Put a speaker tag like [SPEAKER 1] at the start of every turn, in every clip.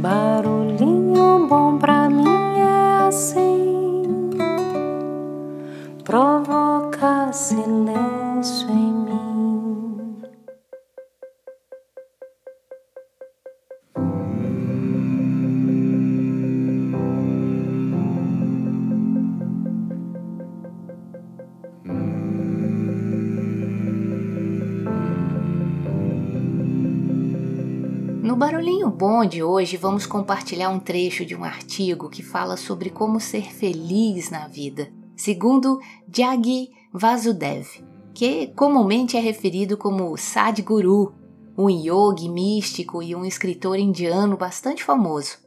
[SPEAKER 1] Barulhinho bom pra
[SPEAKER 2] No Barulhinho Bom de hoje, vamos compartilhar um trecho de um artigo que fala sobre como ser feliz na vida, segundo Jaggi Vasudev, que comumente é referido como Sadhguru, um yogi místico e um escritor indiano bastante famoso.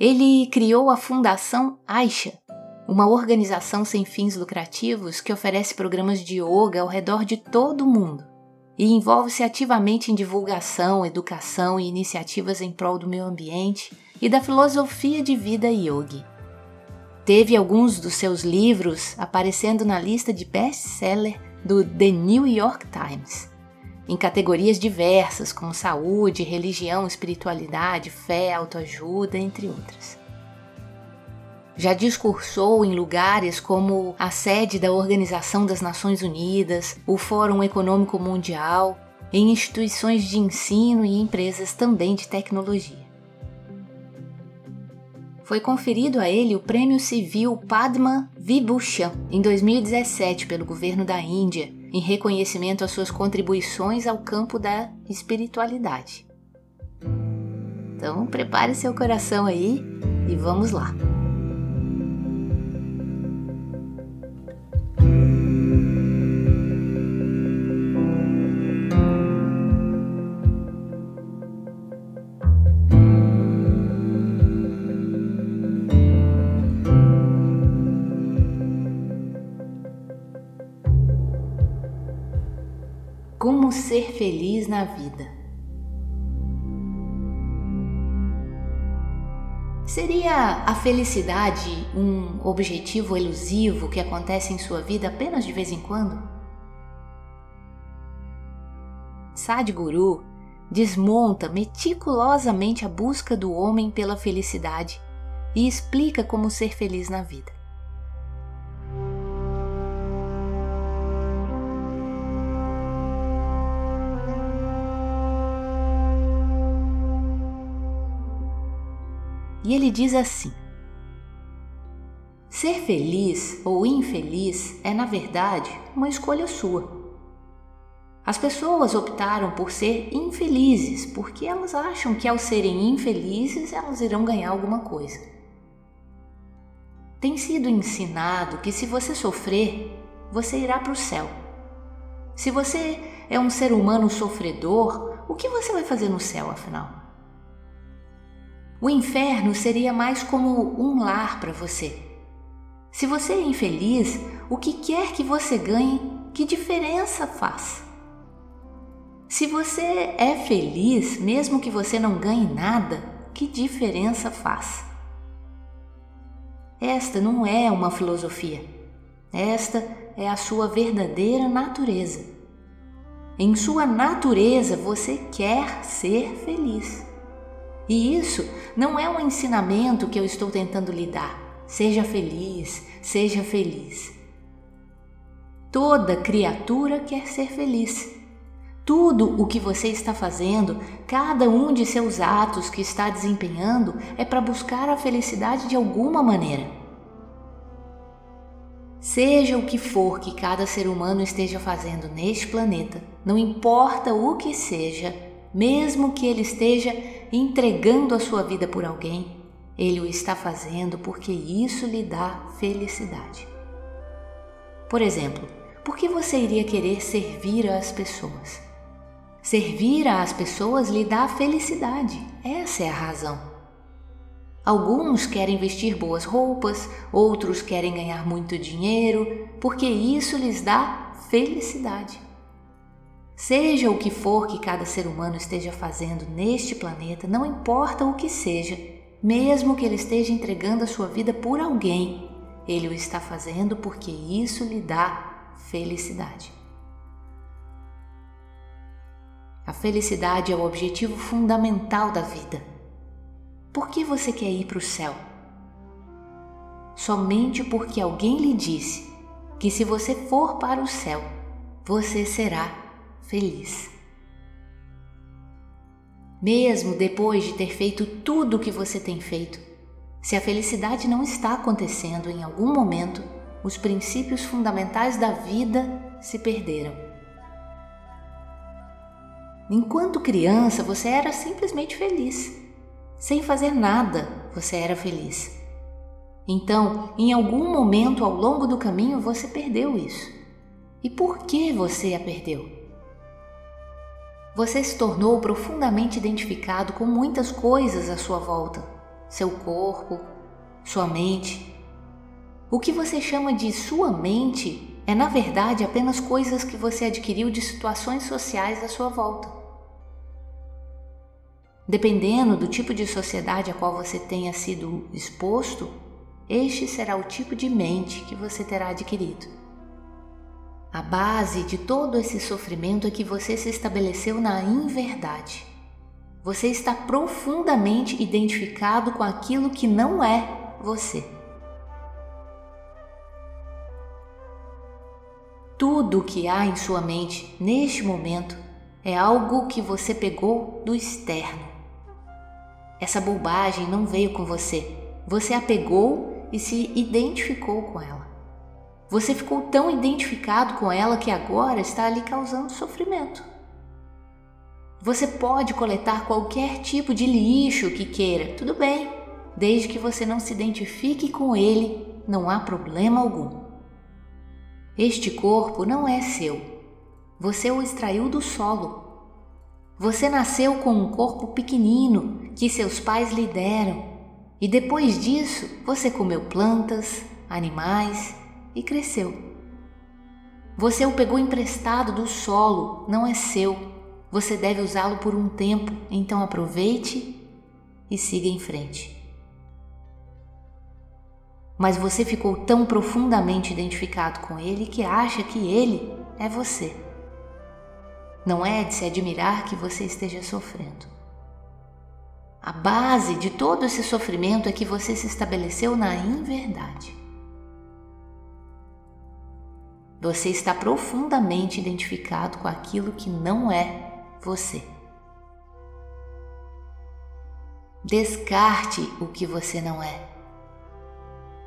[SPEAKER 2] Ele criou a Fundação Aisha, uma organização sem fins lucrativos que oferece programas de yoga ao redor de todo o mundo e envolve-se ativamente em divulgação, educação e iniciativas em prol do meio ambiente e da filosofia de vida yogi. Teve alguns dos seus livros aparecendo na lista de best-seller do The New York Times, em categorias diversas como saúde, religião, espiritualidade, fé, autoajuda, entre outras. Já discursou em lugares como a sede da Organização das Nações Unidas, o Fórum Econômico Mundial, em instituições de ensino e empresas também de tecnologia. Foi conferido a ele o Prêmio Civil Padma Vibhushan em 2017 pelo governo da Índia, em reconhecimento às suas contribuições ao campo da espiritualidade. Então, prepare seu coração aí e vamos lá. Ser feliz na vida? Seria a felicidade um objetivo elusivo que acontece em sua vida apenas de vez em quando? Sadhguru desmonta meticulosamente a busca do homem pela felicidade e explica como ser feliz na vida. E ele diz assim: Ser feliz ou infeliz é, na verdade, uma escolha sua. As pessoas optaram por ser infelizes porque elas acham que, ao serem infelizes, elas irão ganhar alguma coisa. Tem sido ensinado que, se você sofrer, você irá para o céu. Se você é um ser humano sofredor, o que você vai fazer no céu, afinal? O inferno seria mais como um lar para você. Se você é infeliz, o que quer que você ganhe, que diferença faz? Se você é feliz, mesmo que você não ganhe nada, que diferença faz? Esta não é uma filosofia. Esta é a sua verdadeira natureza. Em sua natureza você quer ser feliz. E isso não é um ensinamento que eu estou tentando lhe dar. Seja feliz, seja feliz. Toda criatura quer ser feliz. Tudo o que você está fazendo, cada um de seus atos que está desempenhando, é para buscar a felicidade de alguma maneira. Seja o que for que cada ser humano esteja fazendo neste planeta, não importa o que seja, mesmo que ele esteja entregando a sua vida por alguém, ele o está fazendo porque isso lhe dá felicidade. Por exemplo, por que você iria querer servir às pessoas? Servir às pessoas lhe dá felicidade, essa é a razão. Alguns querem vestir boas roupas, outros querem ganhar muito dinheiro, porque isso lhes dá felicidade. Seja o que for que cada ser humano esteja fazendo neste planeta, não importa o que seja, mesmo que ele esteja entregando a sua vida por alguém, ele o está fazendo porque isso lhe dá felicidade. A felicidade é o objetivo fundamental da vida. Por que você quer ir para o céu? Somente porque alguém lhe disse que se você for para o céu, você será feliz. Mesmo depois de ter feito tudo o que você tem feito, se a felicidade não está acontecendo em algum momento, os princípios fundamentais da vida se perderam. Enquanto criança, você era simplesmente feliz. Sem fazer nada, você era feliz. Então, em algum momento ao longo do caminho, você perdeu isso. E por que você a perdeu? Você se tornou profundamente identificado com muitas coisas à sua volta: seu corpo, sua mente. O que você chama de sua mente é, na verdade, apenas coisas que você adquiriu de situações sociais à sua volta. Dependendo do tipo de sociedade a qual você tenha sido exposto, este será o tipo de mente que você terá adquirido. A base de todo esse sofrimento é que você se estabeleceu na inverdade. Você está profundamente identificado com aquilo que não é você. Tudo o que há em sua mente neste momento é algo que você pegou do externo. Essa bobagem não veio com você. Você a pegou e se identificou com ela. Você ficou tão identificado com ela que agora está lhe causando sofrimento. Você pode coletar qualquer tipo de lixo que queira, tudo bem, desde que você não se identifique com ele, não há problema algum. Este corpo não é seu. Você o extraiu do solo você nasceu com um corpo pequenino que seus pais lhe deram, e depois disso você comeu plantas, animais e cresceu. Você o pegou emprestado do solo, não é seu. Você deve usá-lo por um tempo, então aproveite e siga em frente. Mas você ficou tão profundamente identificado com ele que acha que ele é você. Não é de se admirar que você esteja sofrendo. A base de todo esse sofrimento é que você se estabeleceu na inverdade. Você está profundamente identificado com aquilo que não é você. Descarte o que você não é.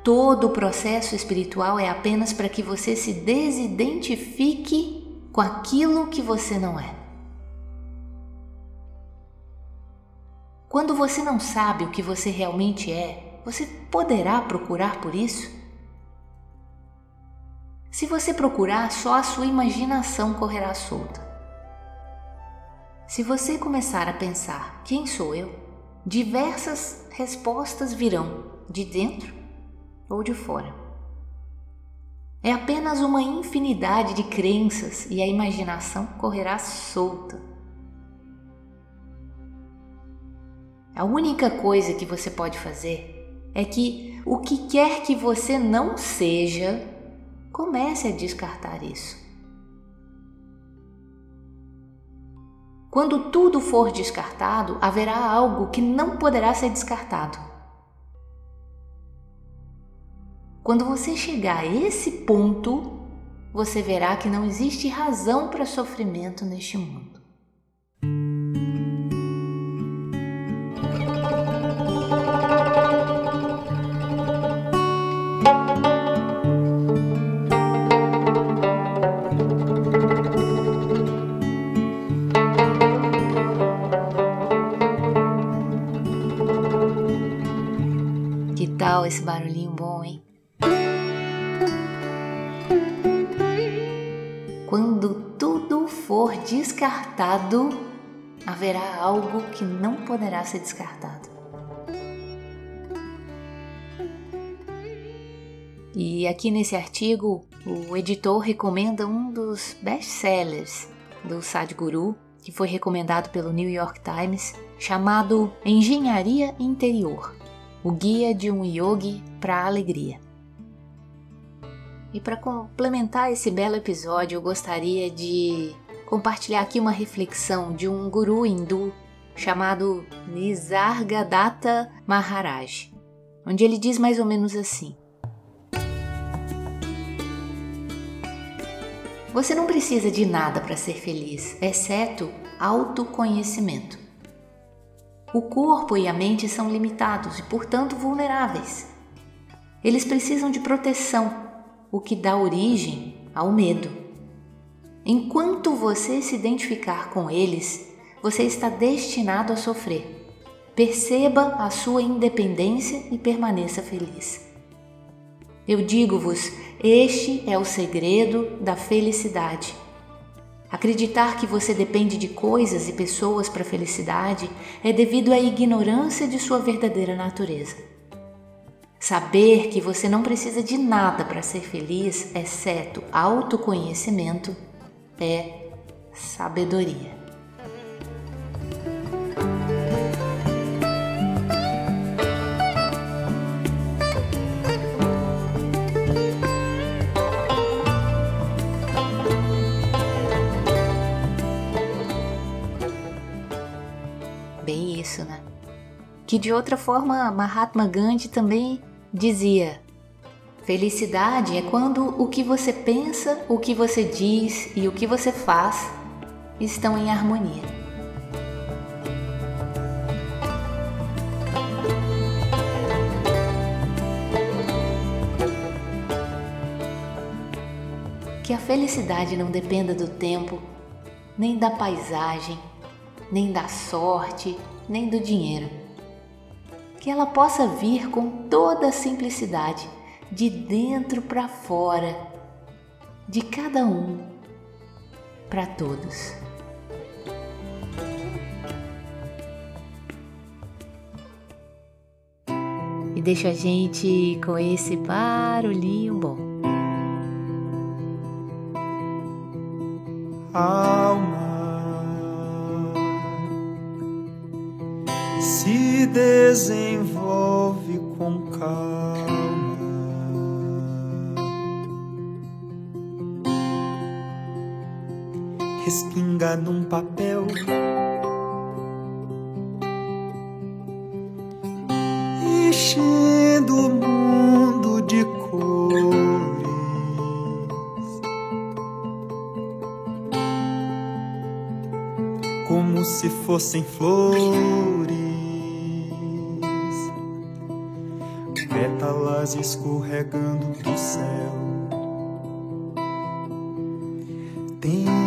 [SPEAKER 2] Todo o processo espiritual é apenas para que você se desidentifique com aquilo que você não é. Quando você não sabe o que você realmente é, você poderá procurar por isso? Se você procurar, só a sua imaginação correrá solta. Se você começar a pensar: quem sou eu? Diversas respostas virão de dentro ou de fora. É apenas uma infinidade de crenças e a imaginação correrá solta. A única coisa que você pode fazer é que o que quer que você não seja, comece a descartar isso. Quando tudo for descartado, haverá algo que não poderá ser descartado. Quando você chegar a esse ponto, você verá que não existe razão para sofrimento neste mundo. Descartado, haverá algo que não poderá ser descartado. E aqui nesse artigo, o editor recomenda um dos best-sellers do Sadhguru, que foi recomendado pelo New York Times, chamado Engenharia Interior o guia de um yogi para a alegria. E para complementar esse belo episódio, eu gostaria de compartilhar aqui uma reflexão de um guru hindu chamado Nisargadatta Maharaj, onde ele diz mais ou menos assim: Você não precisa de nada para ser feliz, exceto autoconhecimento. O corpo e a mente são limitados e, portanto, vulneráveis. Eles precisam de proteção, o que dá origem ao medo. Enquanto você se identificar com eles, você está destinado a sofrer. Perceba a sua independência e permaneça feliz. Eu digo-vos, este é o segredo da felicidade. Acreditar que você depende de coisas e pessoas para felicidade é devido à ignorância de sua verdadeira natureza. Saber que você não precisa de nada para ser feliz, exceto autoconhecimento, é sabedoria. Bem isso, né? Que de outra forma Mahatma Gandhi também dizia: Felicidade é quando o que você pensa, o que você diz e o que você faz estão em harmonia. Que a felicidade não dependa do tempo, nem da paisagem, nem da sorte, nem do dinheiro. Que ela possa vir com toda a simplicidade, de dentro para fora, de cada um para todos. E deixa a gente com esse barulhinho bom.
[SPEAKER 3] Alma se desenvolve com calma. Respinga num papel. Enchendo o mundo de cores. Como se fossem flores. pétalas escorregando do céu. Tempo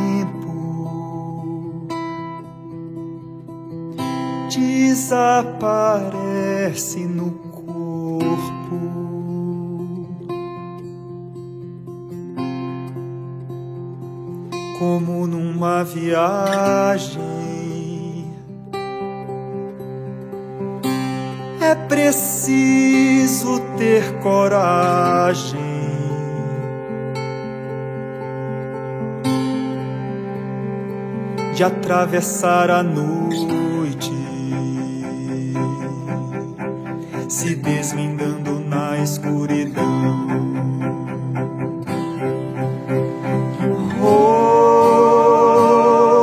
[SPEAKER 3] desaparece no corpo. Como numa viagem. É preciso ter coragem. De atravessar a noite, se desvendando na escuridão.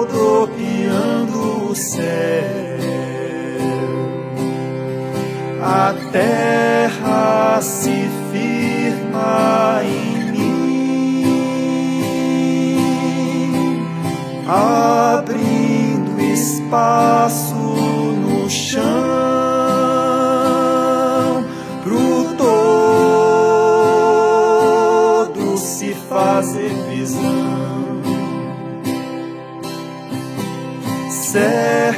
[SPEAKER 3] Rodopiando o céu a terra se firma em mim, abrindo espaço Serpenteando